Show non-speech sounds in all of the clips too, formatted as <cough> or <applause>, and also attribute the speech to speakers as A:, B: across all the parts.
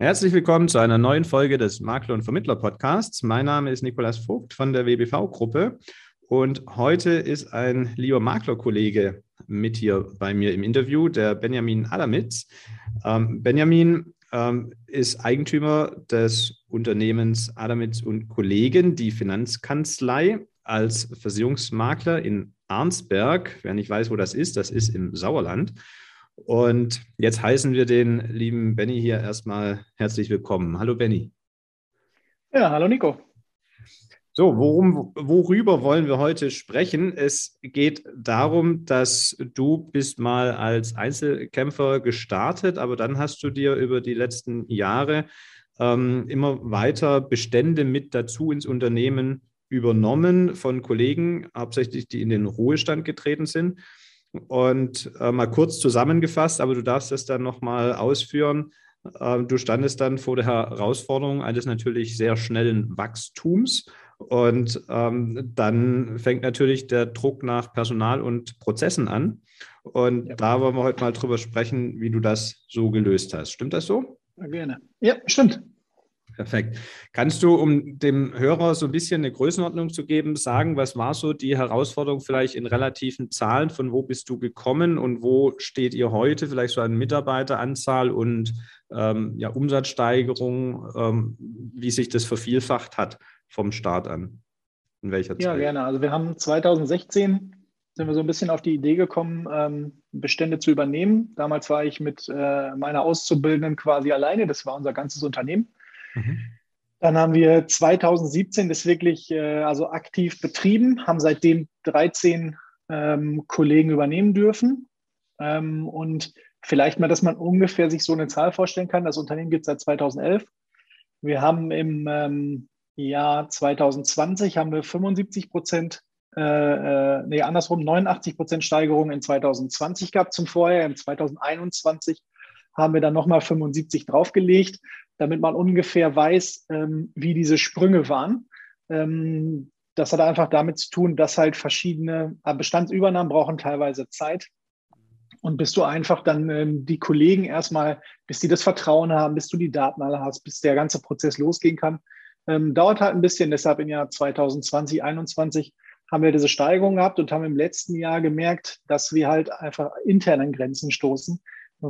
A: Herzlich willkommen zu einer neuen Folge des Makler- und Vermittler-Podcasts. Mein Name ist Nikolas Vogt von der WBV-Gruppe und heute ist ein lieber Maklerkollege mit hier bei mir im Interview, der Benjamin Adamitz. Ähm, Benjamin ähm, ist Eigentümer des Unternehmens Adamitz und Kollegen, die Finanzkanzlei als Versicherungsmakler in Arnsberg. Wer nicht weiß, wo das ist, das ist im Sauerland. Und jetzt heißen wir den lieben Benny hier erstmal herzlich willkommen. Hallo Benny.
B: Ja, hallo Nico.
A: So, worum, worüber wollen wir heute sprechen? Es geht darum, dass du bist mal als Einzelkämpfer gestartet, aber dann hast du dir über die letzten Jahre ähm, immer weiter Bestände mit dazu ins Unternehmen übernommen von Kollegen, hauptsächlich die in den Ruhestand getreten sind. Und äh, mal kurz zusammengefasst, aber du darfst das dann nochmal ausführen. Äh, du standest dann vor der Herausforderung eines natürlich sehr schnellen Wachstums. Und ähm, dann fängt natürlich der Druck nach Personal und Prozessen an. Und ja. da wollen wir heute mal drüber sprechen, wie du das so gelöst hast. Stimmt das so?
B: Gerne. Ja, stimmt.
A: Perfekt. Kannst du, um dem Hörer so ein bisschen eine Größenordnung zu geben, sagen, was war so die Herausforderung vielleicht in relativen Zahlen? Von wo bist du gekommen und wo steht ihr heute? Vielleicht so an Mitarbeiteranzahl und ähm, ja, Umsatzsteigerung, ähm, wie sich das vervielfacht hat vom Start an?
B: In welcher Zeit? Ja, gerne. Also wir haben 2016 sind wir so ein bisschen auf die Idee gekommen, ähm, Bestände zu übernehmen. Damals war ich mit äh, meiner Auszubildenden quasi alleine. Das war unser ganzes Unternehmen. Mhm. Dann haben wir 2017 das wirklich äh, also aktiv betrieben, haben seitdem 13 ähm, Kollegen übernehmen dürfen. Ähm, und vielleicht mal, dass man ungefähr sich so eine Zahl vorstellen kann. Das Unternehmen gibt es seit 2011. Wir haben im ähm, Jahr 2020 haben wir 75 Prozent, äh, äh, nee, andersrum 89 Prozent Steigerung in 2020 gehabt zum Vorher. Im 2021 haben wir dann nochmal 75 draufgelegt damit man ungefähr weiß, ähm, wie diese Sprünge waren. Ähm, das hat einfach damit zu tun, dass halt verschiedene äh, Bestandsübernahmen brauchen teilweise Zeit. Und bis du einfach dann ähm, die Kollegen erstmal, bis die das Vertrauen haben, bis du die Daten alle hast, bis der ganze Prozess losgehen kann, ähm, dauert halt ein bisschen. Deshalb im Jahr 2020, 2021 haben wir diese Steigerung gehabt und haben im letzten Jahr gemerkt, dass wir halt einfach intern an Grenzen stoßen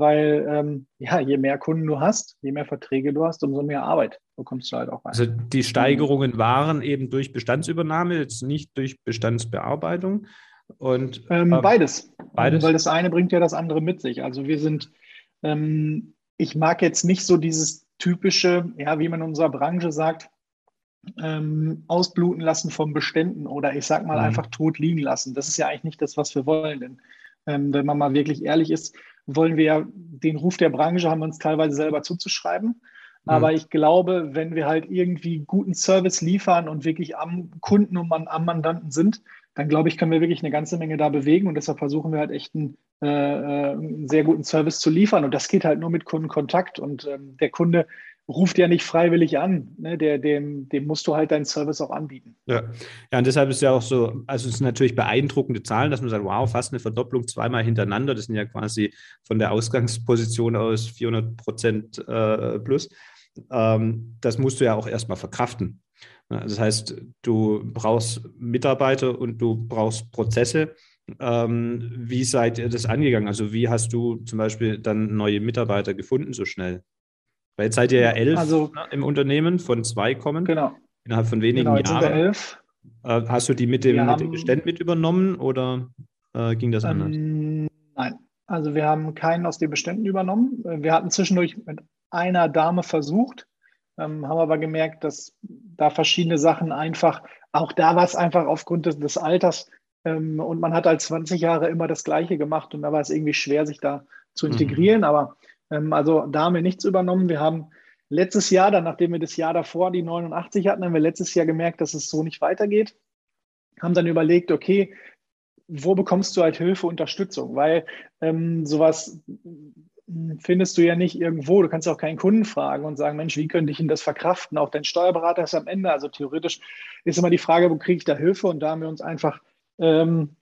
B: weil ähm, ja, je mehr Kunden du hast, je mehr Verträge du hast, umso mehr Arbeit bekommst du halt auch
A: rein. Also die Steigerungen waren eben durch Bestandsübernahme, jetzt nicht durch Bestandsbearbeitung. Und,
B: ähm, ähm, beides. beides. Weil das eine bringt ja das andere mit sich. Also wir sind, ähm, ich mag jetzt nicht so dieses typische, ja, wie man in unserer Branche sagt, ähm, ausbluten lassen von Beständen oder ich sag mal mhm. einfach tot liegen lassen. Das ist ja eigentlich nicht das, was wir wollen. Denn ähm, wenn man mal wirklich ehrlich ist, wollen wir ja den Ruf der Branche, haben wir uns teilweise selber zuzuschreiben. Mhm. Aber ich glaube, wenn wir halt irgendwie guten Service liefern und wirklich am Kunden und am Mandanten sind, dann glaube ich, können wir wirklich eine ganze Menge da bewegen. Und deshalb versuchen wir halt echt einen, äh, äh einen sehr guten Service zu liefern. Und das geht halt nur mit Kundenkontakt. Und ähm, der Kunde ruft ja nicht freiwillig an. Ne? Der, dem, dem musst du halt deinen Service auch anbieten.
A: Ja. ja, und deshalb ist ja auch so, also es sind natürlich beeindruckende Zahlen, dass man sagt, wow, fast eine Verdopplung zweimal hintereinander. Das sind ja quasi von der Ausgangsposition aus 400 Prozent äh, plus. Ähm, das musst du ja auch erstmal verkraften. Das heißt, du brauchst Mitarbeiter und du brauchst Prozesse. Ähm, wie seid ihr das angegangen? Also wie hast du zum Beispiel dann neue Mitarbeiter gefunden so schnell? Weil jetzt seid ihr ja elf also, ne, im Unternehmen, von zwei kommen.
B: Genau.
A: Innerhalb von wenigen genau, jetzt Jahren. Sind wir elf. Äh, hast du die mit dem, mit dem Bestand mit übernommen oder äh, ging das anders? Ähm,
B: nein, also wir haben keinen aus den Beständen übernommen. Wir hatten zwischendurch mit einer Dame versucht, ähm, haben aber gemerkt, dass da verschiedene Sachen einfach, auch da war es einfach aufgrund des, des Alters ähm, und man hat halt 20 Jahre immer das Gleiche gemacht und da war es irgendwie schwer, sich da zu mhm. integrieren. Mhm. Aber also da haben wir nichts übernommen. Wir haben letztes Jahr, dann nachdem wir das Jahr davor die 89 hatten, haben wir letztes Jahr gemerkt, dass es so nicht weitergeht. Haben dann überlegt, okay, wo bekommst du halt Hilfe, Unterstützung? Weil ähm, sowas findest du ja nicht irgendwo. Du kannst auch keinen Kunden fragen und sagen, Mensch, wie könnte ich Ihnen das verkraften? Auch dein Steuerberater ist am Ende. Also theoretisch ist immer die Frage, wo kriege ich da Hilfe? Und da haben wir uns einfach ähm,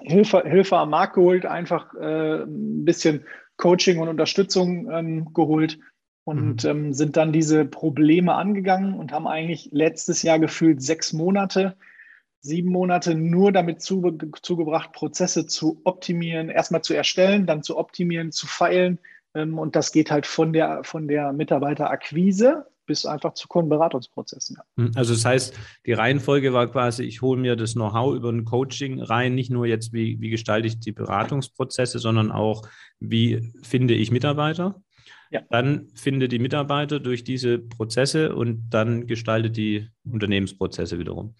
B: Hilfe, Hilfe am Markt geholt, einfach äh, ein bisschen Coaching und Unterstützung ähm, geholt. und mhm. ähm, sind dann diese Probleme angegangen und haben eigentlich letztes Jahr gefühlt sechs Monate, sieben Monate nur damit zu, zugebracht, Prozesse zu optimieren, erstmal zu erstellen, dann zu optimieren, zu feilen. Ähm, und das geht halt von der, von der Mitarbeiterakquise bis einfach zu Kundenberatungsprozessen.
A: Hm, also das heißt, die Reihenfolge war quasi, ich hole mir das Know-how über ein Coaching rein, nicht nur jetzt, wie, wie gestalte ich die Beratungsprozesse, sondern auch, wie finde ich Mitarbeiter. Ja. Dann finde die Mitarbeiter durch diese Prozesse und dann gestalte die Unternehmensprozesse wiederum.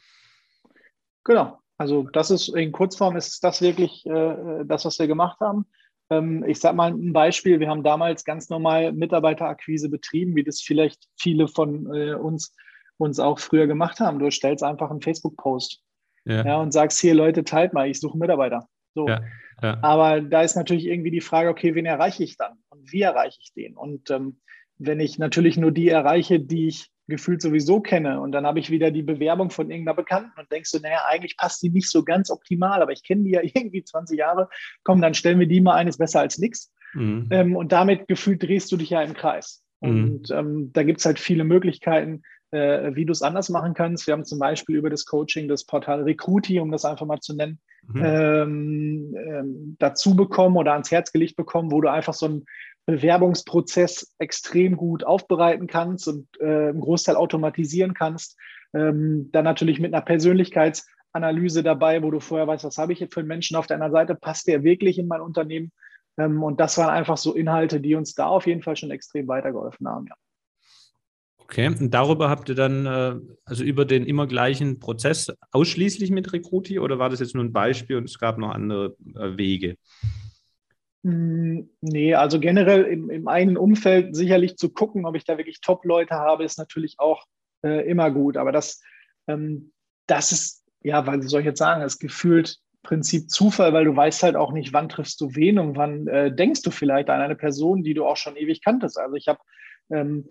B: Genau. Also das ist in Kurzform ist das wirklich äh, das, was wir gemacht haben. Ähm, ich sage mal ein Beispiel. Wir haben damals ganz normal Mitarbeiterakquise betrieben, wie das vielleicht viele von äh, uns, uns auch früher gemacht haben. Du stellst einfach einen Facebook-Post ja. ja. und sagst hier, Leute, teilt mal, ich suche Mitarbeiter. So. Ja. Ja. Aber da ist natürlich irgendwie die Frage, okay, wen erreiche ich dann und wie erreiche ich den? Und ähm, wenn ich natürlich nur die erreiche, die ich gefühlt sowieso kenne und dann habe ich wieder die Bewerbung von irgendeiner Bekannten und denkst du, naja, eigentlich passt die nicht so ganz optimal, aber ich kenne die ja <laughs> irgendwie 20 Jahre, komm, dann stellen wir die mal ein, ist besser als nichts. Mhm. Ähm, und damit gefühlt drehst du dich ja im Kreis. Mhm. Und ähm, da gibt es halt viele Möglichkeiten, äh, wie du es anders machen kannst. Wir haben zum Beispiel über das Coaching das Portal Recruiti, um das einfach mal zu nennen, mhm. ähm, ähm, dazu bekommen oder ans Herz gelegt bekommen, wo du einfach so einen Bewerbungsprozess extrem gut aufbereiten kannst und äh, im Großteil automatisieren kannst. Ähm, dann natürlich mit einer Persönlichkeitsanalyse dabei, wo du vorher weißt, was habe ich jetzt für einen Menschen auf deiner Seite, passt der wirklich in mein Unternehmen? Ähm, und das waren einfach so Inhalte, die uns da auf jeden Fall schon extrem weitergeholfen haben. Ja.
A: Okay, und darüber habt ihr dann, äh, also über den immer gleichen Prozess ausschließlich mit Recruiti oder war das jetzt nur ein Beispiel und es gab noch andere äh, Wege?
B: Hm, nee, also generell im, im eigenen Umfeld sicherlich zu gucken, ob ich da wirklich Top-Leute habe, ist natürlich auch äh, immer gut. Aber das, ähm, das ist, ja, weil soll ich jetzt sagen, ist gefühlt Prinzip Zufall, weil du weißt halt auch nicht, wann triffst du wen und wann äh, denkst du vielleicht an eine Person, die du auch schon ewig kanntest. Also ich habe ähm,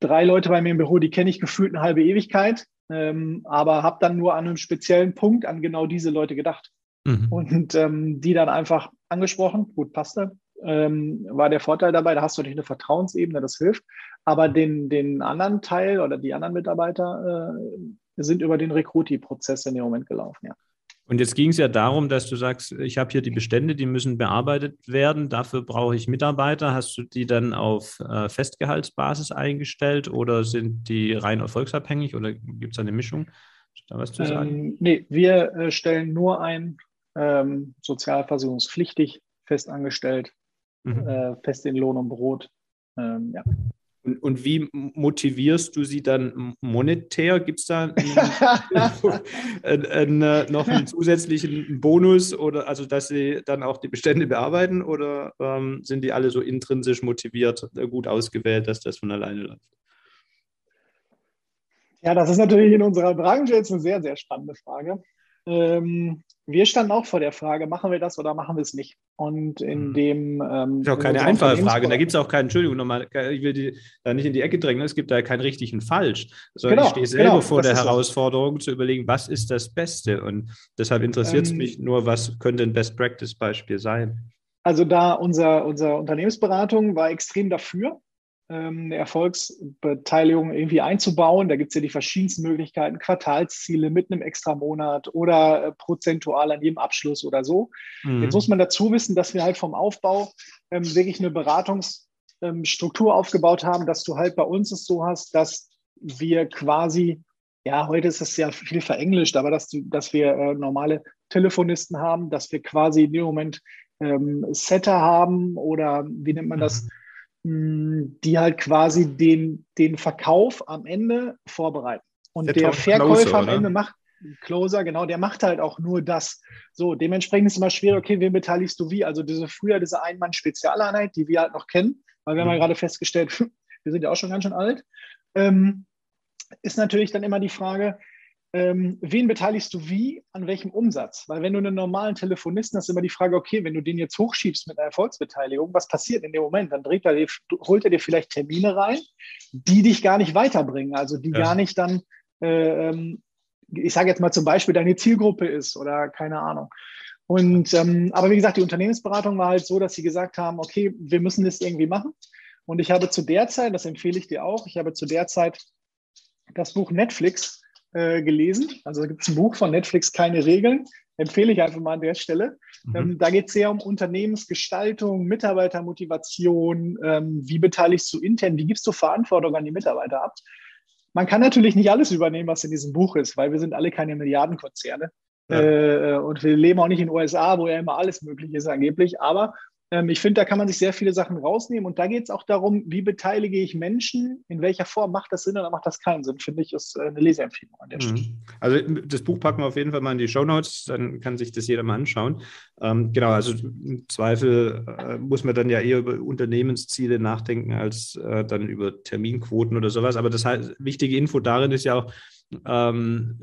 B: drei Leute bei mir im Büro, die kenne ich gefühlt eine halbe Ewigkeit, ähm, aber habe dann nur an einem speziellen Punkt an genau diese Leute gedacht. Mhm. Und ähm, die dann einfach angesprochen, gut, passte, ähm, war der Vorteil dabei, da hast du natürlich eine Vertrauensebene, das hilft. Aber den, den anderen Teil oder die anderen Mitarbeiter äh, sind über den Recruiting-Prozess in dem Moment gelaufen, ja.
A: Und jetzt ging es ja darum, dass du sagst, ich habe hier die Bestände, die müssen bearbeitet werden. Dafür brauche ich Mitarbeiter. Hast du die dann auf äh, Festgehaltsbasis eingestellt oder sind die rein erfolgsabhängig oder gibt es eine Mischung?
B: Da was zu sagen? Ähm, nee, wir äh, stellen nur ein, ähm, sozialversicherungspflichtig, festangestellt, mhm. äh, fest in Lohn und Brot. Ähm,
A: ja. Und, und, wie motivierst du sie dann monetär? Gibt es da <laughs> einen, einen, äh, noch einen zusätzlichen Bonus oder also dass sie dann auch die Bestände bearbeiten oder ähm, sind die alle so intrinsisch motiviert, äh, gut ausgewählt, dass das von alleine läuft?
B: Ja, das ist natürlich in unserer Branche jetzt eine sehr, sehr spannende Frage. Ähm, wir standen auch vor der Frage, machen wir das oder machen wir es nicht? Und in mhm. dem.
A: Ähm, das ist auch keine einfache Frage. Da gibt es auch keinen, Entschuldigung nochmal, ich will die da nicht in die Ecke drängen, es gibt da keinen richtigen Falsch. Sondern genau, ich stehe selber genau, vor der Herausforderung so. zu überlegen, was ist das Beste? Und deshalb interessiert es ähm, mich nur, was könnte ein Best-Practice-Beispiel sein?
B: Also da unser, unsere Unternehmensberatung war extrem dafür, ähm, eine Erfolgsbeteiligung irgendwie einzubauen. Da gibt es ja die verschiedensten Möglichkeiten, Quartalsziele mit einem extra Monat oder äh, prozentual an jedem Abschluss oder so. Mhm. Jetzt muss man dazu wissen, dass wir halt vom Aufbau ähm, wirklich eine Beratungsstruktur ähm, aufgebaut haben, dass du halt bei uns es so hast, dass wir quasi, ja, heute ist es ja viel verenglischt, aber dass, du, dass wir äh, normale Telefonisten haben, dass wir quasi in dem Moment ähm, Setter haben oder wie nennt man das? Mhm die halt quasi den, den Verkauf am Ende vorbereiten. Und der, der Verkäufer Closer, am Ende macht, Closer, genau, der macht halt auch nur das. So, dementsprechend ist es immer schwer, okay, wen beteiligst du wie? Also diese früher diese Einmann-Spezialeinheit, die wir halt noch kennen, weil wir mhm. haben ja gerade festgestellt, <laughs> wir sind ja auch schon ganz schön alt, ähm, ist natürlich dann immer die Frage, ähm, wen beteiligst du wie, an welchem Umsatz? Weil wenn du einen normalen Telefonisten hast, ist immer die Frage, okay, wenn du den jetzt hochschiebst mit einer Erfolgsbeteiligung, was passiert in dem Moment? Dann dreht er dir, holt er dir vielleicht Termine rein, die dich gar nicht weiterbringen, also die ja. gar nicht dann, äh, ähm, ich sage jetzt mal zum Beispiel, deine Zielgruppe ist oder keine Ahnung. Und ähm, aber wie gesagt, die Unternehmensberatung war halt so, dass sie gesagt haben, okay, wir müssen das irgendwie machen. Und ich habe zu der Zeit, das empfehle ich dir auch, ich habe zu der Zeit das Buch Netflix äh, gelesen. Also da gibt es ein Buch von Netflix, Keine Regeln. Empfehle ich einfach mal an der Stelle. Mhm. Ähm, da geht es sehr um Unternehmensgestaltung, Mitarbeitermotivation, ähm, wie beteiligst du intern, wie gibst du Verantwortung an die Mitarbeiter ab. Man kann natürlich nicht alles übernehmen, was in diesem Buch ist, weil wir sind alle keine Milliardenkonzerne. Ja. Äh, und wir leben auch nicht in den USA, wo ja immer alles möglich ist angeblich. Aber ich finde, da kann man sich sehr viele Sachen rausnehmen. Und da geht es auch darum, wie beteilige ich Menschen, in welcher Form macht das Sinn oder macht das keinen Sinn, finde ich, ist äh, eine Leseempfehlung an der Stelle. Mhm.
A: Also das Buch packen wir auf jeden Fall mal in die Show Notes, dann kann sich das jeder mal anschauen. Ähm, genau, also im Zweifel äh, muss man dann ja eher über Unternehmensziele nachdenken, als äh, dann über Terminquoten oder sowas. Aber das heißt, wichtige Info darin ist ja auch, ähm,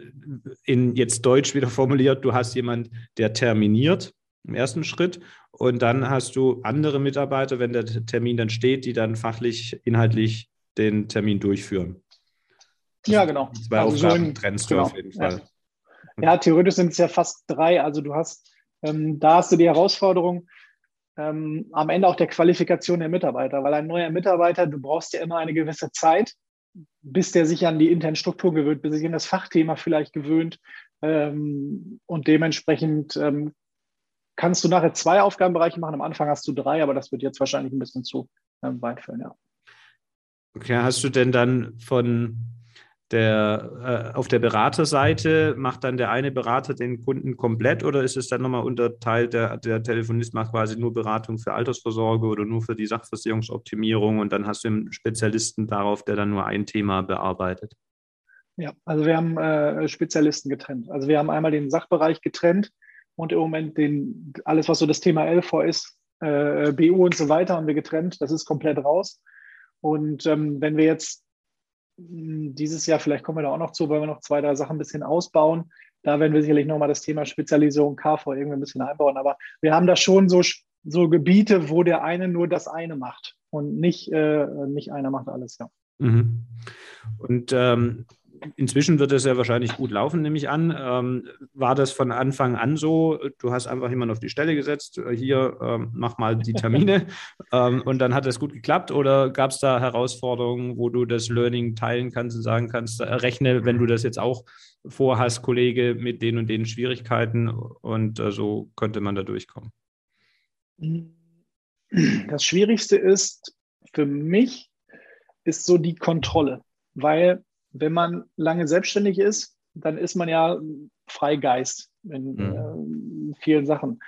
A: in jetzt Deutsch wieder formuliert, du hast jemand, der terminiert im ersten Schritt und dann hast du andere Mitarbeiter, wenn der Termin dann steht, die dann fachlich, inhaltlich den Termin durchführen.
B: Ja, genau.
A: Zwei also Aufgaben so trennst genau. du auf jeden Fall.
B: Ja. ja, theoretisch sind es ja fast drei. Also du hast, ähm, da hast du die Herausforderung, ähm, am Ende auch der Qualifikation der Mitarbeiter, weil ein neuer Mitarbeiter, du brauchst ja immer eine gewisse Zeit, bis der sich an die internen Strukturen gewöhnt, bis sich an das Fachthema vielleicht gewöhnt. Ähm, und dementsprechend ähm, kannst du nachher zwei Aufgabenbereiche machen. Am Anfang hast du drei, aber das wird jetzt wahrscheinlich ein bisschen zu ähm, weit führen, ja.
A: Okay, hast du denn dann von der, äh, auf der Beraterseite, macht dann der eine Berater den Kunden komplett oder ist es dann nochmal unterteilt, der, der Telefonist macht quasi nur Beratung für Altersvorsorge oder nur für die Sachversicherungsoptimierung und dann hast du einen Spezialisten darauf, der dann nur ein Thema bearbeitet?
B: Ja, also wir haben äh, Spezialisten getrennt. Also wir haben einmal den Sachbereich getrennt, und im Moment den, alles, was so das Thema LV ist, äh, BU und so weiter, haben wir getrennt. Das ist komplett raus. Und ähm, wenn wir jetzt hm, dieses Jahr, vielleicht kommen wir da auch noch zu, weil wir noch zwei, drei Sachen ein bisschen ausbauen. Da werden wir sicherlich nochmal das Thema Spezialisierung KV irgendwie ein bisschen einbauen. Aber wir haben da schon so, so Gebiete, wo der eine nur das eine macht und nicht, äh, nicht einer macht alles, ja.
A: Mhm. Und ähm, inzwischen wird es ja wahrscheinlich gut laufen, nehme ich an. Ähm, war das von Anfang an so? Du hast einfach jemanden auf die Stelle gesetzt, äh, hier ähm, mach mal die Termine <laughs> ähm, und dann hat es gut geklappt oder gab es da Herausforderungen, wo du das Learning teilen kannst und sagen kannst, äh, rechne, wenn du das jetzt auch vorhast, Kollege, mit den und den Schwierigkeiten und äh, so könnte man da durchkommen?
B: Das Schwierigste ist für mich, ist so die Kontrolle, weil wenn man lange selbstständig ist, dann ist man ja Freigeist in mhm. äh, vielen Sachen.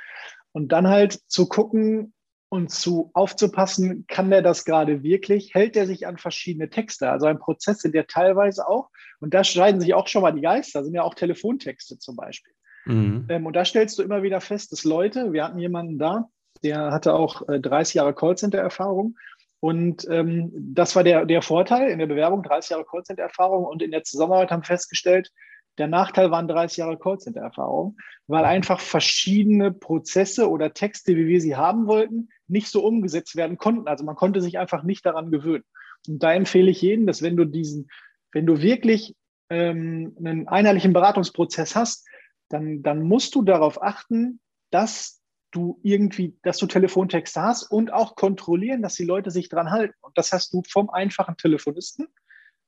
B: Und dann halt zu gucken und zu aufzupassen, kann der das gerade wirklich? Hält der sich an verschiedene Texte? Also ein Prozess sind ja teilweise auch, und da streiten sich auch schon mal die Geister, sind ja auch Telefontexte zum Beispiel. Mhm. Ähm, und da stellst du immer wieder fest, dass Leute, wir hatten jemanden da, der hatte auch äh, 30 Jahre Callcenter-Erfahrung und ähm, das war der, der Vorteil in der Bewerbung, 30 Jahre Callcenter-Erfahrung. Und in der Zusammenarbeit haben wir festgestellt, der Nachteil waren 30 Jahre Callcenter-Erfahrung, weil einfach verschiedene Prozesse oder Texte, wie wir sie haben wollten, nicht so umgesetzt werden konnten. Also man konnte sich einfach nicht daran gewöhnen. Und da empfehle ich jedem, dass wenn du diesen, wenn du wirklich ähm, einen einheitlichen Beratungsprozess hast, dann, dann musst du darauf achten, dass du irgendwie, dass du Telefontexte hast und auch kontrollieren, dass die Leute sich dran halten. Und das hast du vom einfachen Telefonisten,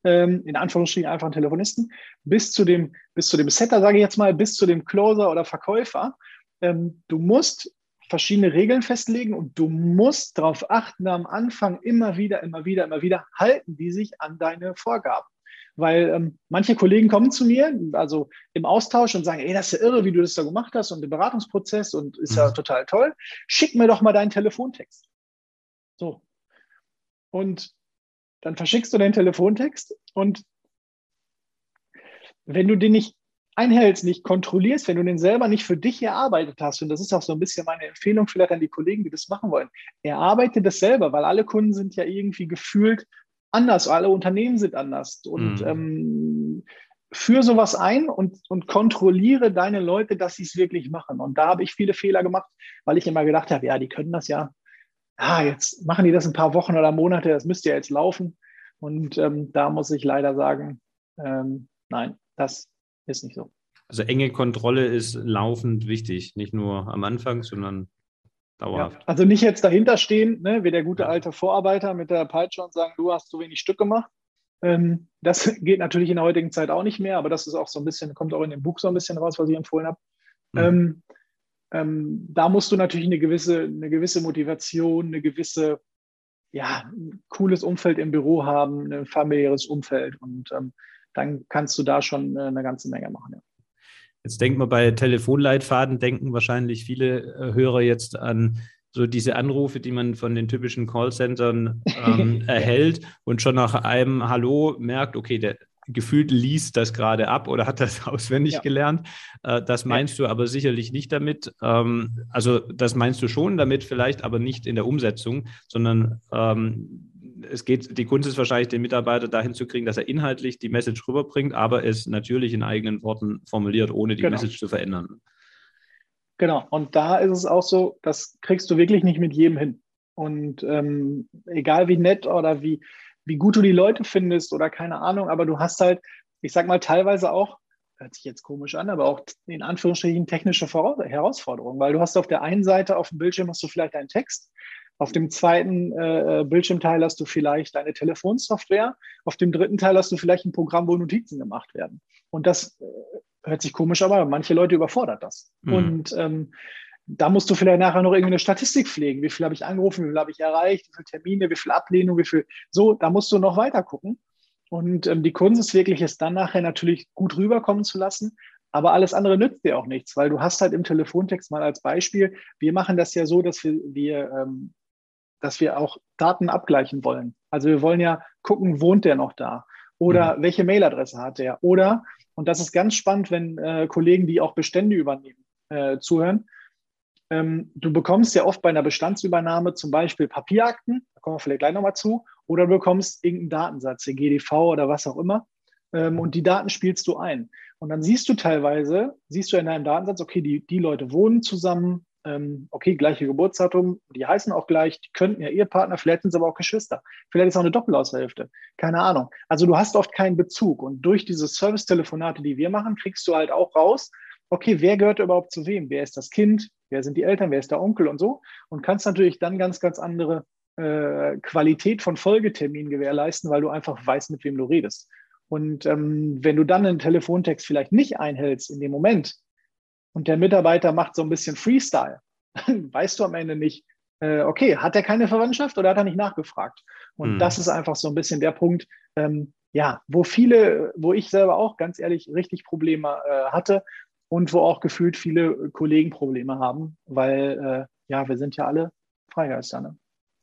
B: ähm, in Anführungsstrichen einfachen Telefonisten, bis zu dem, bis zu dem Setter, sage ich jetzt mal, bis zu dem Closer oder Verkäufer. Ähm, du musst verschiedene Regeln festlegen und du musst darauf achten, am Anfang immer wieder, immer wieder, immer wieder, halten die sich an deine Vorgaben. Weil ähm, manche Kollegen kommen zu mir, also im Austausch und sagen, ey, das ist ja irre, wie du das da gemacht hast und den Beratungsprozess und ist mhm. ja total toll. Schick mir doch mal deinen Telefontext. So. Und dann verschickst du deinen Telefontext und wenn du den nicht einhältst, nicht kontrollierst, wenn du den selber nicht für dich erarbeitet hast, und das ist auch so ein bisschen meine Empfehlung vielleicht an die Kollegen, die das machen wollen, erarbeite das selber, weil alle Kunden sind ja irgendwie gefühlt anders, alle Unternehmen sind anders. Und mhm. ähm, führe sowas ein und, und kontrolliere deine Leute, dass sie es wirklich machen. Und da habe ich viele Fehler gemacht, weil ich immer gedacht habe, ja, die können das ja. Ja, jetzt machen die das ein paar Wochen oder Monate, das müsste ja jetzt laufen. Und ähm, da muss ich leider sagen, ähm, nein, das ist nicht so.
A: Also enge Kontrolle ist laufend wichtig, nicht nur am Anfang, sondern
B: dauerhaft. Ja, also nicht jetzt dahinter stehen, ne, wie der gute alte Vorarbeiter mit der Peitsche und sagen, du hast zu wenig Stück gemacht. Ähm, das <laughs> geht natürlich in der heutigen Zeit auch nicht mehr, aber das ist auch so ein bisschen, kommt auch in dem Buch so ein bisschen raus, was ich empfohlen habe. Mhm. Ähm, ähm, da musst du natürlich eine gewisse, eine gewisse Motivation, eine gewisse, ja, ein cooles Umfeld im Büro haben, ein familiäres Umfeld und ähm, dann kannst du da schon äh, eine ganze Menge machen. Ja.
A: Jetzt denkt man bei Telefonleitfaden, denken wahrscheinlich viele äh, Hörer jetzt an so diese Anrufe, die man von den typischen Callcentern ähm, <laughs> erhält und schon nach einem Hallo merkt, okay, der gefühlt liest das gerade ab oder hat das <laughs> auswendig ja. gelernt. Äh, das meinst ja. du aber sicherlich nicht damit. Ähm, also das meinst du schon damit vielleicht, aber nicht in der Umsetzung, sondern ähm, es geht, die Kunst ist wahrscheinlich, den Mitarbeiter dahin zu kriegen, dass er inhaltlich die Message rüberbringt, aber es natürlich in eigenen Worten formuliert, ohne die genau. Message zu verändern.
B: Genau, und da ist es auch so, das kriegst du wirklich nicht mit jedem hin. Und ähm, egal wie nett oder wie, wie gut du die Leute findest oder keine Ahnung, aber du hast halt, ich sag mal, teilweise auch, hört sich jetzt komisch an, aber auch in Anführungsstrichen technische Herausforderungen, weil du hast auf der einen Seite auf dem Bildschirm hast du vielleicht einen Text, auf dem zweiten äh, Bildschirmteil hast du vielleicht deine Telefonsoftware, auf dem dritten Teil hast du vielleicht ein Programm, wo Notizen gemacht werden. Und das äh, hört sich komisch, aber manche Leute überfordert das. Mhm. Und ähm, da musst du vielleicht nachher noch irgendwie eine Statistik pflegen. Wie viel habe ich angerufen, wie viel habe ich erreicht, wie viele Termine, wie viel Ablehnung, wie viel. So, da musst du noch weiter gucken. Und ähm, die Kunst ist wirklich, es dann nachher natürlich gut rüberkommen zu lassen. Aber alles andere nützt dir auch nichts, weil du hast halt im Telefontext mal als Beispiel, wir machen das ja so, dass wir, wir ähm, dass wir auch Daten abgleichen wollen. Also wir wollen ja gucken, wohnt der noch da? Oder mhm. welche Mailadresse hat der? Oder und das ist ganz spannend, wenn äh, Kollegen, die auch Bestände übernehmen, äh, zuhören. Ähm, du bekommst ja oft bei einer Bestandsübernahme zum Beispiel Papierakten, da kommen wir vielleicht gleich nochmal zu, oder du bekommst irgendeinen Datensatz, den GDV oder was auch immer, ähm, und die Daten spielst du ein. Und dann siehst du teilweise, siehst du in deinem Datensatz, okay, die, die Leute wohnen zusammen, ähm, okay, gleiche Geburtsdatum, die heißen auch gleich, die könnten ja Ehepartner, vielleicht sind es aber auch Geschwister. Vielleicht ist auch eine Doppelaushälfte. Keine Ahnung. Also du hast oft keinen Bezug. Und durch diese Service-Telefonate, die wir machen, kriegst du halt auch raus, okay, wer gehört überhaupt zu wem? Wer ist das Kind? Wer sind die Eltern? Wer ist der Onkel und so? Und kannst natürlich dann ganz, ganz andere äh, Qualität von Folgeterminen gewährleisten, weil du einfach weißt, mit wem du redest. Und ähm, wenn du dann einen Telefontext vielleicht nicht einhältst in dem Moment, und der Mitarbeiter macht so ein bisschen Freestyle, <laughs> weißt du am Ende nicht, äh, okay, hat er keine Verwandtschaft oder hat er nicht nachgefragt? Und mhm. das ist einfach so ein bisschen der Punkt, ähm, ja, wo viele, wo ich selber auch ganz ehrlich richtig Probleme äh, hatte und wo auch gefühlt viele Kollegen Probleme haben, weil äh, ja, wir sind ja alle Freigeister. Ne?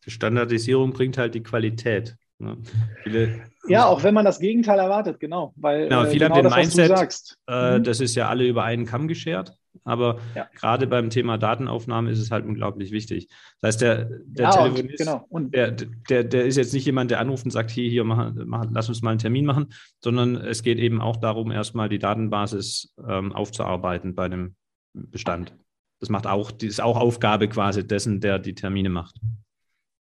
A: Die Standardisierung bringt halt die Qualität. Ne?
B: Viele, ja, auch wenn man das Gegenteil erwartet, genau. Weil,
A: genau, viele äh, genau haben den das, Mindset, äh, mhm. das ist ja alle über einen Kamm geschert. Aber ja. gerade beim Thema Datenaufnahme ist es halt unglaublich wichtig. Das heißt, der, der ja, Telefonist, genau. und der, der, der ist jetzt nicht jemand, der anruft und sagt, hier, hier, mach, mach, lass uns mal einen Termin machen, sondern es geht eben auch darum, erstmal die Datenbasis ähm, aufzuarbeiten bei dem Bestand. Das macht auch, das ist auch Aufgabe quasi dessen, der die Termine macht.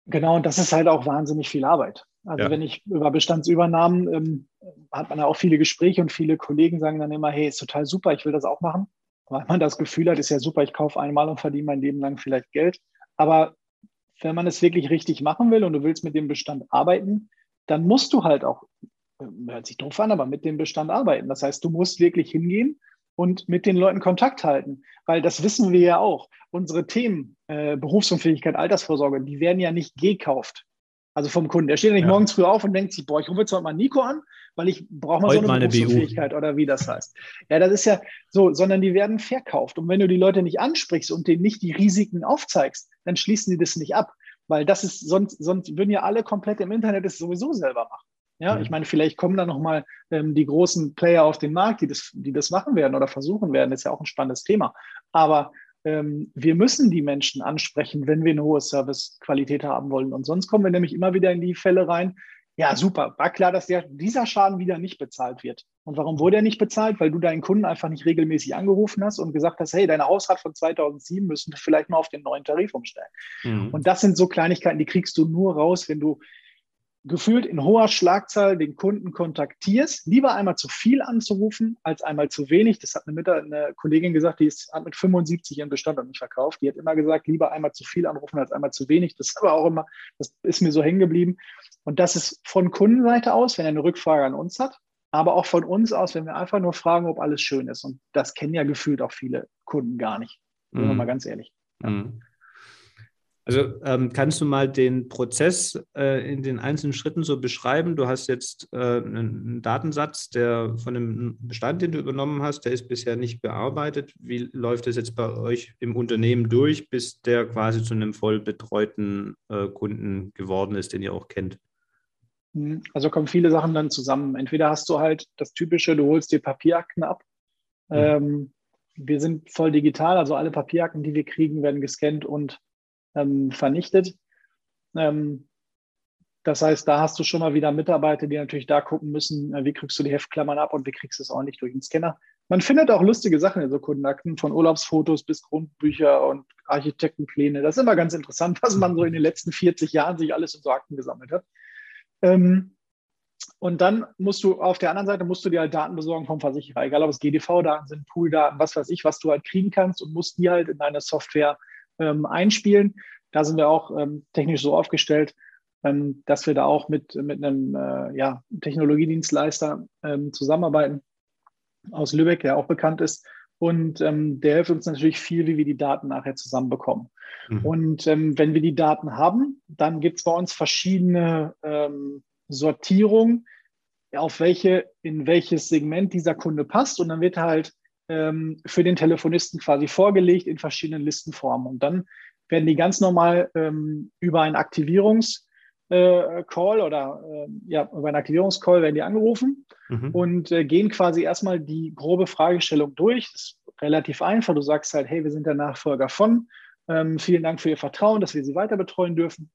B: Genau, und das ist halt auch wahnsinnig viel Arbeit. Also ja. wenn ich über Bestandsübernahmen, ähm, hat man ja auch viele Gespräche und viele Kollegen sagen dann immer, hey, ist total super, ich will das auch machen. Weil man das Gefühl hat, ist ja super, ich kaufe einmal und verdiene mein Leben lang vielleicht Geld. Aber wenn man es wirklich richtig machen will und du willst mit dem Bestand arbeiten, dann musst du halt auch, äh, hört sich doof an, aber mit dem Bestand arbeiten. Das heißt, du musst wirklich hingehen und mit den Leuten Kontakt halten, weil das wissen wir ja auch. Unsere Themen, äh, Berufsunfähigkeit, Altersvorsorge, die werden ja nicht gekauft. Also vom Kunden. Der steht ja nicht ja. morgens früh auf und denkt sich, boah, ich rufe jetzt heute mal Nico an, weil ich brauche mal heute so eine Berufsunfähigkeit oder wie das heißt. Ja, das ist ja so, sondern die werden verkauft. Und wenn du die Leute nicht ansprichst und denen nicht die Risiken aufzeigst, dann schließen die das nicht ab. Weil das ist, sonst, sonst würden ja alle komplett im Internet das sowieso selber machen. Ja, mhm. ich meine, vielleicht kommen da nochmal ähm, die großen Player auf den Markt, die das, die das machen werden oder versuchen werden. Das ist ja auch ein spannendes Thema. Aber ähm, wir müssen die Menschen ansprechen, wenn wir eine hohe Servicequalität haben wollen. Und sonst kommen wir nämlich immer wieder in die Fälle rein. Ja, super. War klar, dass der, dieser Schaden wieder nicht bezahlt wird. Und warum wurde er nicht bezahlt? Weil du deinen Kunden einfach nicht regelmäßig angerufen hast und gesagt hast, hey, deine Hausrat von 2007 müssen wir vielleicht mal auf den neuen Tarif umstellen. Mhm. Und das sind so Kleinigkeiten, die kriegst du nur raus, wenn du gefühlt in hoher Schlagzahl den Kunden kontaktierst, lieber einmal zu viel anzurufen als einmal zu wenig. Das hat eine, Mit eine Kollegin gesagt, die ist, hat mit 75 ihren Bestand noch nicht verkauft. Die hat immer gesagt, lieber einmal zu viel anrufen als einmal zu wenig. Das ist aber auch immer, das ist mir so hängen geblieben. Und das ist von Kundenseite aus, wenn er eine Rückfrage an uns hat, aber auch von uns aus, wenn wir einfach nur fragen, ob alles schön ist. Und das kennen ja gefühlt auch viele Kunden gar nicht. Sind wir mhm. mal ganz ehrlich. Mhm.
A: Also ähm, kannst du mal den Prozess äh, in den einzelnen Schritten so beschreiben? Du hast jetzt äh, einen Datensatz, der von dem Bestand, den du übernommen hast, der ist bisher nicht bearbeitet. Wie läuft es jetzt bei euch im Unternehmen durch, bis der quasi zu einem voll betreuten äh, Kunden geworden ist, den ihr auch kennt?
B: Hm, also kommen viele Sachen dann zusammen. Entweder hast du halt das Typische, du holst dir Papierakten ab. Mhm. Ähm, wir sind voll digital, also alle Papierakten, die wir kriegen, werden gescannt und ähm, vernichtet. Ähm, das heißt, da hast du schon mal wieder Mitarbeiter, die natürlich da gucken müssen, wie kriegst du die Heftklammern ab und wie kriegst du es ordentlich durch den Scanner. Man findet auch lustige Sachen in so Kundenakten, von Urlaubsfotos bis Grundbücher und Architektenpläne. Das ist immer ganz interessant, was man so in den letzten 40 Jahren sich alles in so Akten gesammelt hat. Ähm, und dann musst du auf der anderen Seite musst du dir halt Daten besorgen vom Versicherer, egal ob es GDV-Daten sind, Pool-Daten, was weiß ich, was du halt kriegen kannst und musst die halt in deine Software ähm, einspielen. Da sind wir auch ähm, technisch so aufgestellt, ähm, dass wir da auch mit, mit einem äh, ja, Technologiedienstleister ähm, zusammenarbeiten aus Lübeck, der auch bekannt ist. Und ähm, der hilft uns natürlich viel, wie wir die Daten nachher zusammenbekommen. Mhm. Und ähm, wenn wir die Daten haben, dann gibt es bei uns verschiedene Sortierungen, auf welche, in welches Segment dieser Kunde passt. Und dann wird halt ähm, für den Telefonisten quasi vorgelegt in verschiedenen Listenformen. Und dann werden die ganz normal ähm, über einen Aktivierungscall äh, oder äh, ja, über einen Aktivierungscall werden die angerufen mhm. und äh, gehen quasi erstmal die grobe Fragestellung durch. Das ist relativ einfach. Du sagst halt, hey, wir sind der Nachfolger von. Ähm, vielen Dank für Ihr Vertrauen, dass wir Sie weiter betreuen dürfen.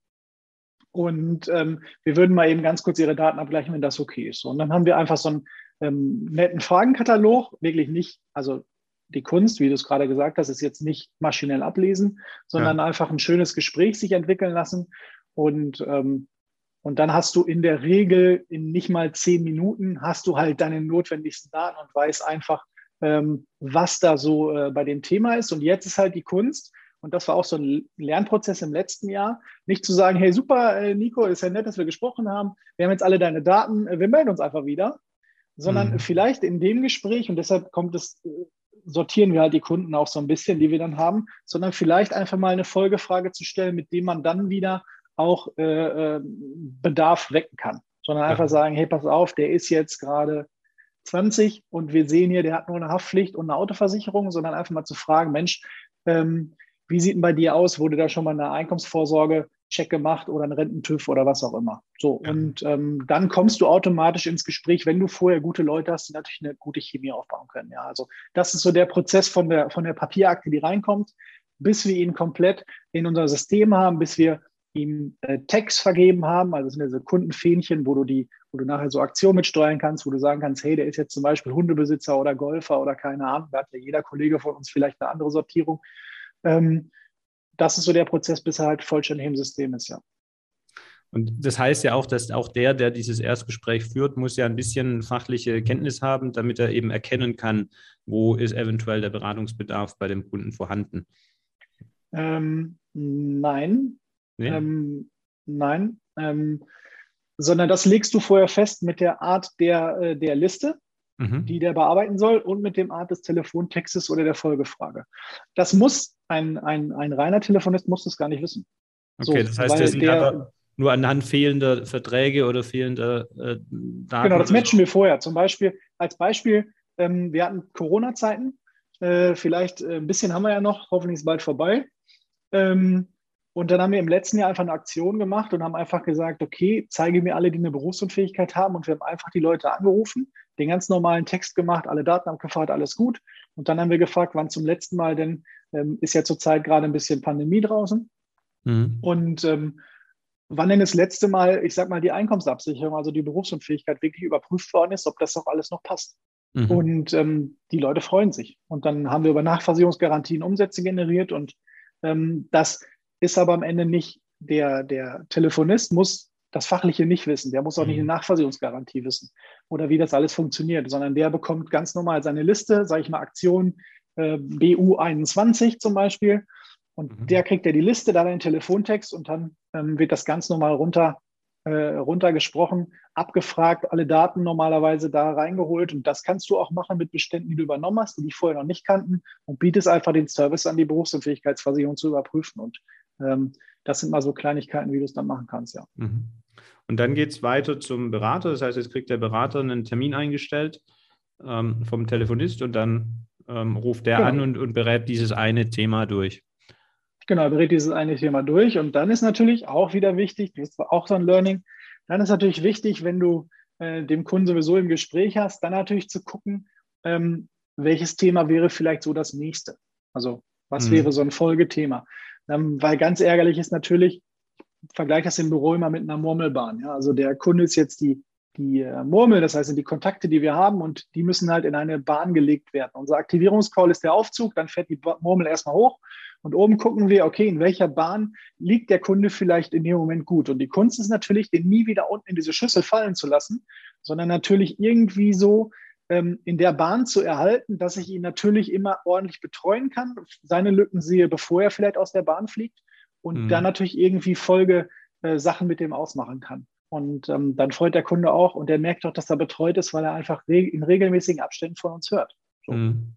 B: Und ähm, wir würden mal eben ganz kurz Ihre Daten abgleichen, wenn das okay ist. Und dann haben wir einfach so einen ähm, netten Fragenkatalog, wirklich nicht, also die Kunst, wie du es gerade gesagt hast, ist jetzt nicht maschinell ablesen, sondern ja. einfach ein schönes Gespräch sich entwickeln lassen. Und, ähm, und dann hast du in der Regel in nicht mal zehn Minuten hast du halt deine notwendigsten Daten und weißt einfach, ähm, was da so äh, bei dem Thema ist. Und jetzt ist halt die Kunst, und das war auch so ein Lernprozess im letzten Jahr, nicht zu sagen, hey super, äh, Nico, ist ja nett, dass wir gesprochen haben, wir haben jetzt alle deine Daten, äh, wir melden uns einfach wieder sondern mhm. vielleicht in dem Gespräch, und deshalb kommt es, sortieren wir halt die Kunden auch so ein bisschen, die wir dann haben, sondern vielleicht einfach mal eine Folgefrage zu stellen, mit dem man dann wieder auch äh, äh Bedarf wecken kann. Sondern einfach sagen, hey, pass auf, der ist jetzt gerade 20 und wir sehen hier, der hat nur eine Haftpflicht und eine Autoversicherung, sondern einfach mal zu fragen, Mensch, ähm, wie sieht denn bei dir aus? Wurde da schon mal eine Einkommensvorsorge Check gemacht oder einen Rententüv oder was auch immer. So, ja. und ähm, dann kommst du automatisch ins Gespräch, wenn du vorher gute Leute hast, die natürlich eine gute Chemie aufbauen können. Ja, also das ist so der Prozess von der, von der Papierakte, die reinkommt, bis wir ihn komplett in unser System haben, bis wir ihm äh, Tags vergeben haben. Also das sind diese Kundenfähnchen, wo du die, wo du nachher so Aktionen mitsteuern kannst, wo du sagen kannst, hey, der ist jetzt zum Beispiel Hundebesitzer oder Golfer oder keine Ahnung. Da hat ja jeder Kollege von uns vielleicht eine andere Sortierung. Ähm, das ist so der Prozess, bis er halt vollständig im System ist, ja.
A: Und das heißt ja auch, dass auch der, der dieses Erstgespräch führt, muss ja ein bisschen fachliche Kenntnis haben, damit er eben erkennen kann, wo ist eventuell der Beratungsbedarf bei dem Kunden vorhanden.
B: Ähm, nein. Nee? Ähm, nein. Ähm, sondern das legst du vorher fest mit der Art der, äh, der Liste mhm. die der bearbeiten soll und mit dem Art des Telefontextes oder der Folgefrage. Das muss ein, ein, ein reiner Telefonist muss das gar nicht wissen.
A: Okay, so, das heißt, der der, nur anhand fehlender Verträge oder fehlender äh,
B: Daten. Genau, das matchen wir vorher. Zum Beispiel, als Beispiel, ähm, wir hatten Corona-Zeiten. Äh, vielleicht äh, ein bisschen haben wir ja noch, hoffentlich ist es bald vorbei. Ähm, und dann haben wir im letzten Jahr einfach eine Aktion gemacht und haben einfach gesagt, okay, zeige mir alle, die eine Berufsunfähigkeit haben. Und wir haben einfach die Leute angerufen, den ganz normalen Text gemacht, alle Daten abgefragt, alles gut. Und dann haben wir gefragt, wann zum letzten Mal denn, ähm, ist ja zurzeit gerade ein bisschen Pandemie draußen. Mhm. Und ähm, wann denn das letzte Mal, ich sag mal, die Einkommensabsicherung, also die Berufsunfähigkeit wirklich überprüft worden ist, ob das auch alles noch passt. Mhm. Und ähm, die Leute freuen sich. Und dann haben wir über Nachversicherungsgarantien Umsätze generiert und ähm, das ist aber am Ende nicht der, der Telefonist muss das Fachliche nicht wissen. Der muss auch nicht eine mhm. Nachversicherungsgarantie wissen oder wie das alles funktioniert, sondern der bekommt ganz normal seine Liste, sage ich mal, Aktion äh, BU21 zum Beispiel. Und mhm. der kriegt ja die Liste, dann einen Telefontext und dann ähm, wird das ganz normal runter, äh, runtergesprochen, abgefragt, alle Daten normalerweise da reingeholt. Und das kannst du auch machen mit Beständen, die du übernommen hast, die dich vorher noch nicht kannten und bietest einfach den Service an, die Berufsunfähigkeitsversicherung zu überprüfen. Und das sind mal so Kleinigkeiten, wie du es dann machen kannst, ja.
A: Mhm. Und dann geht es weiter zum Berater. Das heißt, jetzt kriegt der Berater einen Termin eingestellt ähm, vom Telefonist und dann ähm, ruft der genau. an und, und berät dieses eine Thema durch.
B: Genau, berät dieses eine Thema durch. Und dann ist natürlich auch wieder wichtig, das war auch so ein Learning, dann ist natürlich wichtig, wenn du äh, dem Kunden sowieso im Gespräch hast, dann natürlich zu gucken, ähm, welches Thema wäre vielleicht so das nächste. Also was mhm. wäre so ein Folgethema? Ähm, weil ganz ärgerlich ist natürlich, ich vergleiche das im Büro immer mit einer Murmelbahn. Ja? Also der Kunde ist jetzt die, die äh, Murmel, das heißt die Kontakte, die wir haben und die müssen halt in eine Bahn gelegt werden. Unser Aktivierungscall ist der Aufzug, dann fährt die Murmel erstmal hoch und oben gucken wir, okay, in welcher Bahn liegt der Kunde vielleicht in dem Moment gut. Und die Kunst ist natürlich, den nie wieder unten in diese Schüssel fallen zu lassen, sondern natürlich irgendwie so ähm, in der Bahn zu erhalten, dass ich ihn natürlich immer ordentlich betreuen kann, seine Lücken sehe, bevor er vielleicht aus der Bahn fliegt und mhm. dann natürlich irgendwie Folge äh, Sachen mit dem ausmachen kann. Und ähm, dann freut der Kunde auch und der merkt auch, dass er betreut ist, weil er einfach reg in regelmäßigen Abständen von uns hört. So. Mhm.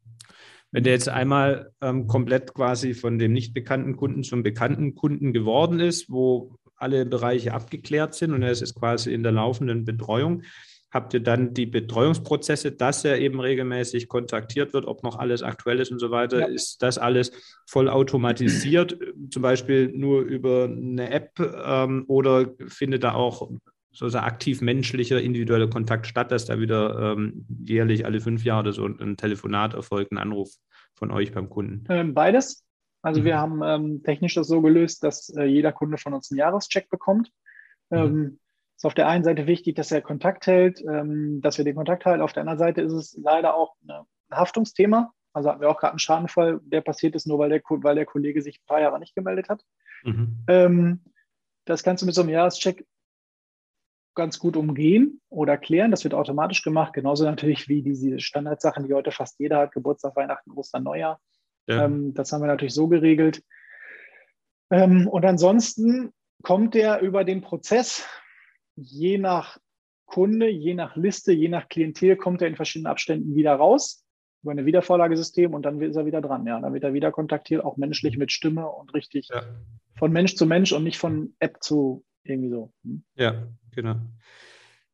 A: Wenn der jetzt einmal ähm, komplett quasi von dem nicht bekannten Kunden zum bekannten Kunden geworden ist, wo alle Bereiche abgeklärt sind und er ist quasi in der laufenden Betreuung, habt ihr dann die Betreuungsprozesse, dass er eben regelmäßig kontaktiert wird, ob noch alles aktuell ist und so weiter. Ja. Ist das alles voll automatisiert, zum Beispiel nur über eine App ähm, oder findet da auch sozusagen aktiv menschlicher, individueller Kontakt statt, dass da wieder ähm, jährlich alle fünf Jahre oder so ein Telefonat erfolgt, ein Anruf von euch beim Kunden?
B: Ähm, beides. Also mhm. wir haben ähm, technisch das so gelöst, dass äh, jeder Kunde von uns einen Jahrescheck bekommt. Mhm. Ist auf der einen Seite wichtig, dass er Kontakt hält, ähm, dass wir den Kontakt halten. Auf der anderen Seite ist es leider auch ein Haftungsthema. Also hatten wir auch gerade einen Schadenfall, der passiert ist, nur weil der, weil der Kollege sich ein paar Jahre nicht gemeldet hat. Mhm. Ähm, das kannst du mit so einem Jahrescheck ganz gut umgehen oder klären. Das wird automatisch gemacht. Genauso natürlich wie diese Standardsachen, die heute fast jeder hat, Geburtstag, Weihnachten, Ostern, Neujahr. Ja. Ähm, das haben wir natürlich so geregelt. Ähm, und ansonsten kommt der über den Prozess, je nach Kunde, je nach Liste, je nach Klientel, kommt er in verschiedenen Abständen wieder raus über ein Wiedervorlagesystem und dann ist er wieder dran. Ja, dann wird er wieder kontaktiert, auch menschlich mit Stimme und richtig ja. von Mensch zu Mensch und nicht von App zu irgendwie so.
A: Hm? Ja, genau.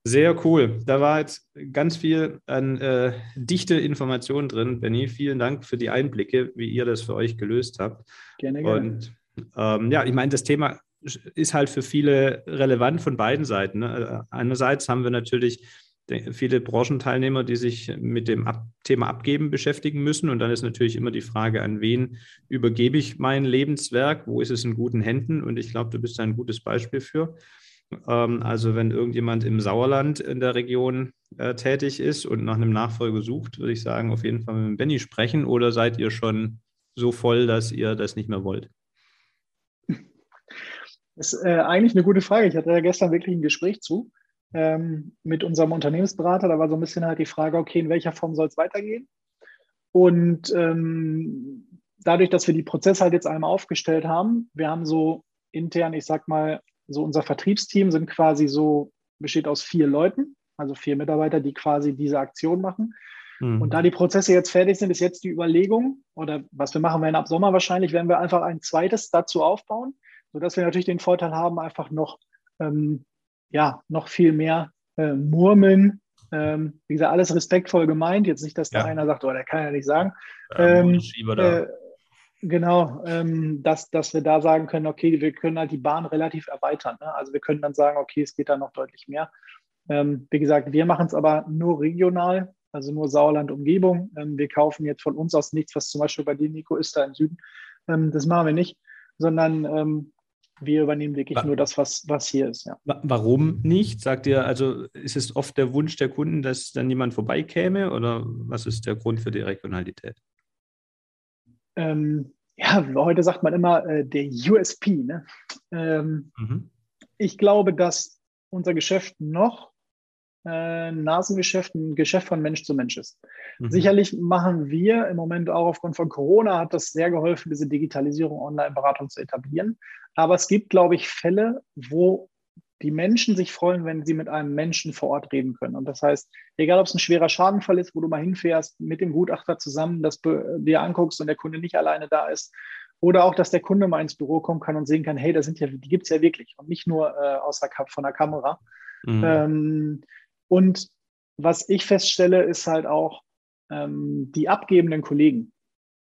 A: Sehr cool. Da war jetzt ganz viel an äh, dichte Informationen drin, Benny. Vielen Dank für die Einblicke, wie ihr das für euch gelöst habt. Gerne, gerne. Und ähm, ja, ich meine, das Thema ist halt für viele relevant von beiden Seiten. Ne? Einerseits haben wir natürlich viele Branchenteilnehmer, die sich mit dem Thema Abgeben beschäftigen müssen. Und dann ist natürlich immer die Frage, an wen übergebe ich mein Lebenswerk? Wo ist es in guten Händen? Und ich glaube, du bist ein gutes Beispiel für. Ähm, also wenn irgendjemand im Sauerland in der Region äh, tätig ist und nach einem Nachfolger sucht, würde ich sagen, auf jeden Fall mit dem Benny sprechen. Oder seid ihr schon so voll, dass ihr das nicht mehr wollt?
B: Das ist äh, eigentlich eine gute Frage. Ich hatte ja gestern wirklich ein Gespräch zu ähm, mit unserem Unternehmensberater. Da war so ein bisschen halt die Frage, okay, in welcher Form soll es weitergehen? Und ähm, dadurch, dass wir die Prozesse halt jetzt einmal aufgestellt haben, wir haben so intern, ich sag mal, so unser Vertriebsteam sind quasi so, besteht aus vier Leuten, also vier Mitarbeiter, die quasi diese Aktion machen. Mhm. Und da die Prozesse jetzt fertig sind, ist jetzt die Überlegung, oder was wir machen werden ab Sommer wahrscheinlich, werden wir einfach ein zweites dazu aufbauen, sodass wir natürlich den Vorteil haben, einfach noch, ähm, ja, noch viel mehr äh, Murmeln. Ähm, wie gesagt, alles respektvoll gemeint. Jetzt nicht, dass da einer sagt, oh, der kann ja nicht sagen. Ähm, äh, genau, ähm, dass, dass wir da sagen können, okay, wir können halt die Bahn relativ erweitern. Ne? Also wir können dann sagen, okay, es geht da noch deutlich mehr. Ähm, wie gesagt, wir machen es aber nur regional, also nur Sauerland-Umgebung. Ähm, wir kaufen jetzt von uns aus nichts, was zum Beispiel bei dir, Nico, ist da im Süden. Das machen wir nicht, sondern wir übernehmen wirklich nur das, was, was hier ist. Ja.
A: Warum nicht? Sagt ihr, also ist es oft der Wunsch der Kunden, dass dann jemand vorbeikäme oder was ist der Grund für die Regionalität?
B: Ähm, ja, heute sagt man immer äh, der USP. Ne? Ähm, mhm. Ich glaube, dass unser Geschäft noch äh, Nasengeschäft ein Geschäft von Mensch zu Mensch ist. Mhm. Sicherlich machen wir im Moment auch aufgrund von Corona, hat das sehr geholfen, diese Digitalisierung Online-Beratung zu etablieren. Aber es gibt, glaube ich, Fälle, wo die Menschen sich freuen, wenn sie mit einem Menschen vor Ort reden können. Und das heißt, egal ob es ein schwerer Schadenfall ist, wo du mal hinfährst, mit dem Gutachter zusammen, das dir anguckst und der Kunde nicht alleine da ist, oder auch, dass der Kunde mal ins Büro kommen kann und sehen kann, hey, da sind ja, die gibt es ja wirklich und nicht nur äh, aus der, von der Kamera. Mhm. Ähm, und was ich feststelle, ist halt auch, ähm, die abgebenden Kollegen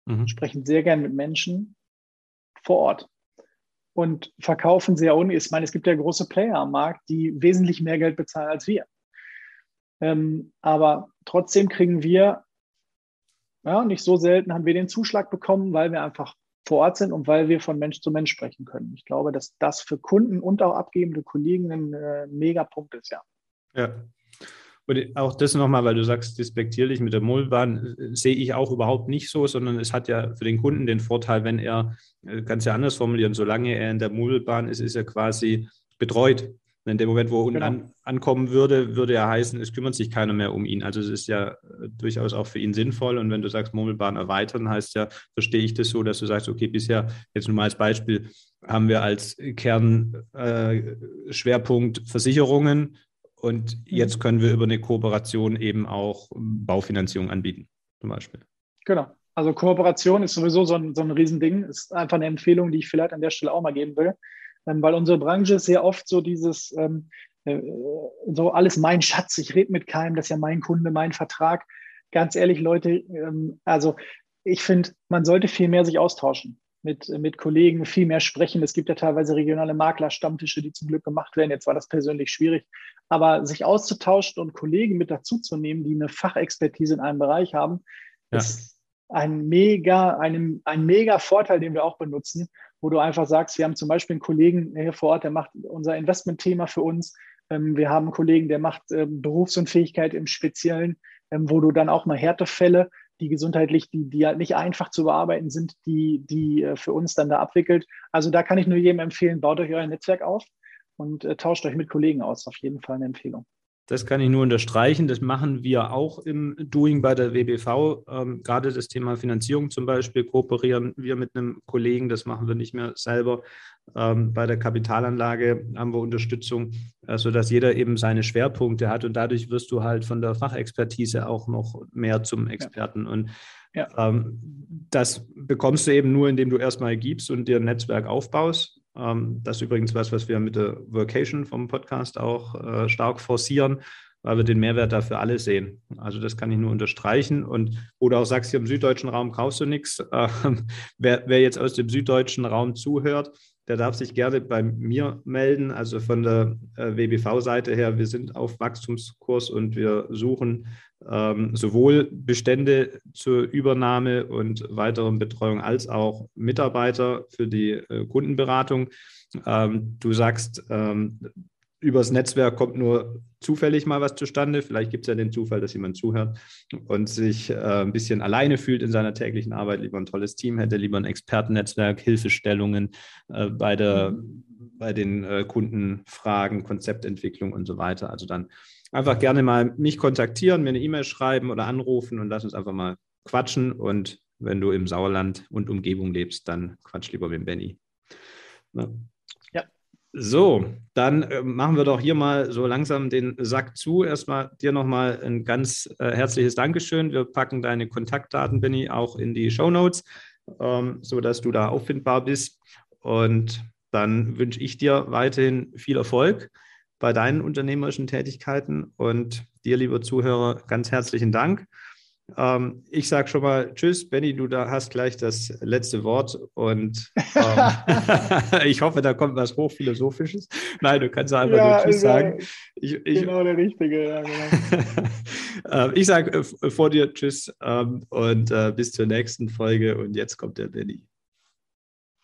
B: mhm. sprechen sehr gern mit Menschen vor Ort und verkaufen sehr un. Ich meine, es gibt ja große Player am Markt, die wesentlich mehr Geld bezahlen als wir. Ähm, aber trotzdem kriegen wir, ja, nicht so selten haben wir den Zuschlag bekommen, weil wir einfach vor Ort sind und weil wir von Mensch zu Mensch sprechen können. Ich glaube, dass das für Kunden und auch abgebende Kollegen ein äh, Megapunkt ist, ja.
A: Ja, und auch das nochmal, weil du sagst, despektierlich mit der Mullbahn, sehe ich auch überhaupt nicht so, sondern es hat ja für den Kunden den Vorteil, wenn er, äh, kann es ja anders formulieren, solange er in der Mullbahn ist, ist er quasi betreut. In dem Moment, wo er unten genau. an, ankommen würde, würde ja heißen, es kümmert sich keiner mehr um ihn. Also es ist ja äh, durchaus auch für ihn sinnvoll. Und wenn du sagst, Murmelbahn erweitern, heißt ja, verstehe ich das so, dass du sagst, okay, bisher, jetzt nur mal als Beispiel, haben wir als Kernschwerpunkt äh, Versicherungen und mhm. jetzt können wir über eine Kooperation eben auch Baufinanzierung anbieten, zum Beispiel.
B: Genau. Also Kooperation ist sowieso so ein, so ein Riesending. Ist einfach eine Empfehlung, die ich vielleicht an der Stelle auch mal geben will. Ähm, weil unsere Branche ist sehr oft so dieses, ähm, äh, so alles mein Schatz, ich rede mit keinem, das ist ja mein Kunde, mein Vertrag. Ganz ehrlich, Leute, ähm, also ich finde, man sollte viel mehr sich austauschen mit, mit Kollegen, viel mehr sprechen. Es gibt ja teilweise regionale Makler-Stammtische, die zum Glück gemacht werden. Jetzt war das persönlich schwierig. Aber sich auszutauschen und Kollegen mit dazuzunehmen, die eine Fachexpertise in einem Bereich haben, ja. ist ein mega, ein, ein mega Vorteil, den wir auch benutzen, wo du einfach sagst, wir haben zum Beispiel einen Kollegen hier vor Ort, der macht unser Investmentthema für uns. Ähm, wir haben einen Kollegen, der macht ähm, Berufsunfähigkeit im Speziellen, ähm, wo du dann auch mal Härtefälle, die gesundheitlich, die, die halt nicht einfach zu bearbeiten sind, die, die äh, für uns dann da abwickelt. Also da kann ich nur jedem empfehlen, baut euch euer Netzwerk auf und äh, tauscht euch mit Kollegen aus. Auf jeden Fall eine Empfehlung.
A: Das kann ich nur unterstreichen. Das machen wir auch im Doing bei der WBV. Ähm, gerade das Thema Finanzierung zum Beispiel kooperieren wir mit einem Kollegen. Das machen wir nicht mehr selber. Ähm, bei der Kapitalanlage haben wir Unterstützung, äh, sodass jeder eben seine Schwerpunkte hat. Und dadurch wirst du halt von der Fachexpertise auch noch mehr zum Experten. Ja. Und ja. Ähm, das bekommst du eben nur, indem du erstmal gibst und dir ein Netzwerk aufbaust. Ähm, das ist übrigens was, was wir mit der Vocation vom Podcast auch äh, stark forcieren, weil wir den Mehrwert dafür alle sehen. Also das kann ich nur unterstreichen. Und wo du auch sagst, hier im süddeutschen Raum kaufst du nichts. <laughs> Äh, wer, wer jetzt aus dem süddeutschen Raum zuhört, der darf sich gerne bei mir melden. Also von der äh, WBV-Seite her, wir sind auf Wachstumskurs und wir suchen ähm, sowohl Bestände zur Übernahme und weiteren Betreuung als auch Mitarbeiter für die äh, Kundenberatung. Ähm, du sagst, ähm, übers Netzwerk kommt nur zufällig mal was zustande. Vielleicht gibt es ja den Zufall, dass jemand zuhört und sich äh, ein bisschen alleine fühlt in seiner täglichen Arbeit, lieber ein tolles Team hätte, lieber ein Expertennetzwerk, Hilfestellungen äh, bei, der, mhm. bei den äh, Kundenfragen, Konzeptentwicklung und so weiter. Also dann einfach gerne mal mich kontaktieren, mir eine E-Mail schreiben oder anrufen und lass uns einfach mal quatschen. Und wenn du im Sauerland und Umgebung lebst, dann quatsch lieber mit Benny. Ne? So, dann äh, machen wir doch hier mal so langsam den Sack zu. Erstmal dir nochmal ein ganz äh, herzliches Dankeschön. Wir packen deine Kontaktdaten, Benny, auch in die Show Notes, ähm, sodass du da auffindbar bist. Und dann wünsche ich dir weiterhin viel Erfolg bei deinen unternehmerischen Tätigkeiten. Und dir, lieber Zuhörer, ganz herzlichen Dank. Ähm, ich sage schon mal Tschüss, Benny, du da hast gleich das letzte Wort und ähm, <laughs> <laughs> ich hoffe, da kommt was hochphilosophisches. Nein, du kannst einfach ja, nur Tschüss sagen. Ich, ich, genau der Richtige, ja, genau. <laughs> Ähm, ich sage äh, vor dir Tschüss ähm, und äh, bis zur nächsten Folge und jetzt kommt der Benny.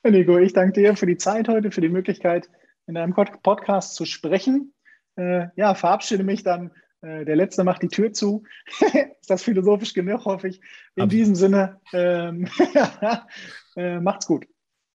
B: Nico, ich danke dir für die Zeit heute, für die Möglichkeit, in einem Podcast zu sprechen. Äh, ja, verabschiede mich dann. Äh, der Letzte macht die Tür zu. <laughs> Ist das philosophisch genug, hoffe ich. In Absolut. diesem Sinne, ähm, <laughs> äh, macht's gut.